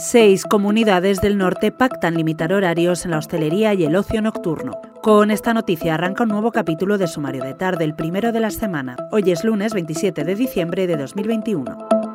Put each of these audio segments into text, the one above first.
Seis comunidades del norte pactan limitar horarios en la hostelería y el ocio nocturno. Con esta noticia arranca un nuevo capítulo de Sumario de Tarde, el primero de la semana. Hoy es lunes 27 de diciembre de 2021.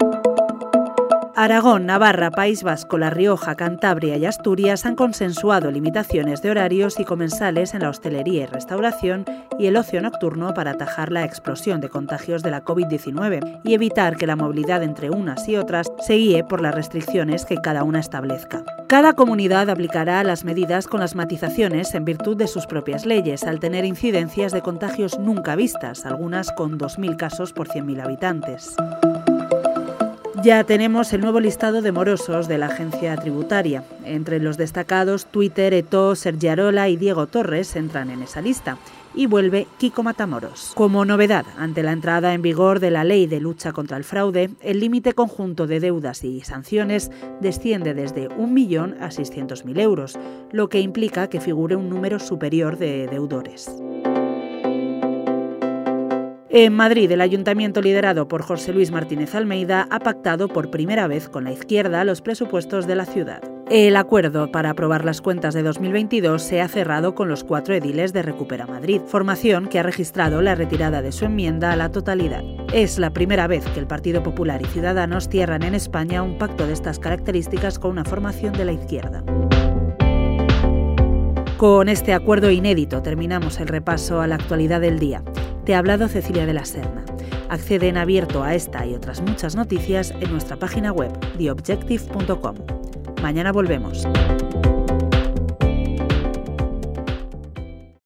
Aragón, Navarra, País Vasco, La Rioja, Cantabria y Asturias han consensuado limitaciones de horarios y comensales en la hostelería y restauración y el ocio nocturno para atajar la explosión de contagios de la COVID-19 y evitar que la movilidad entre unas y otras se guíe por las restricciones que cada una establezca. Cada comunidad aplicará las medidas con las matizaciones en virtud de sus propias leyes, al tener incidencias de contagios nunca vistas, algunas con 2.000 casos por 100.000 habitantes. Ya tenemos el nuevo listado de morosos de la agencia tributaria. Entre los destacados, Twitter, Eto, Sergiarola y Diego Torres entran en esa lista. Y vuelve Kiko Matamoros. Como novedad, ante la entrada en vigor de la ley de lucha contra el fraude, el límite conjunto de deudas y sanciones desciende desde 1.000.000 a 600.000 euros, lo que implica que figure un número superior de deudores. En Madrid, el ayuntamiento liderado por José Luis Martínez Almeida ha pactado por primera vez con la izquierda los presupuestos de la ciudad. El acuerdo para aprobar las cuentas de 2022 se ha cerrado con los cuatro ediles de Recupera Madrid, formación que ha registrado la retirada de su enmienda a la totalidad. Es la primera vez que el Partido Popular y Ciudadanos cierran en España un pacto de estas características con una formación de la izquierda. Con este acuerdo inédito terminamos el repaso a la actualidad del día. Te ha hablado Cecilia de la Serna. Accede en abierto a esta y otras muchas noticias en nuestra página web theobjective.com. Mañana volvemos.